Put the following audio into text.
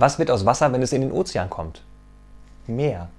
Was wird aus Wasser, wenn es in den Ozean kommt? Meer.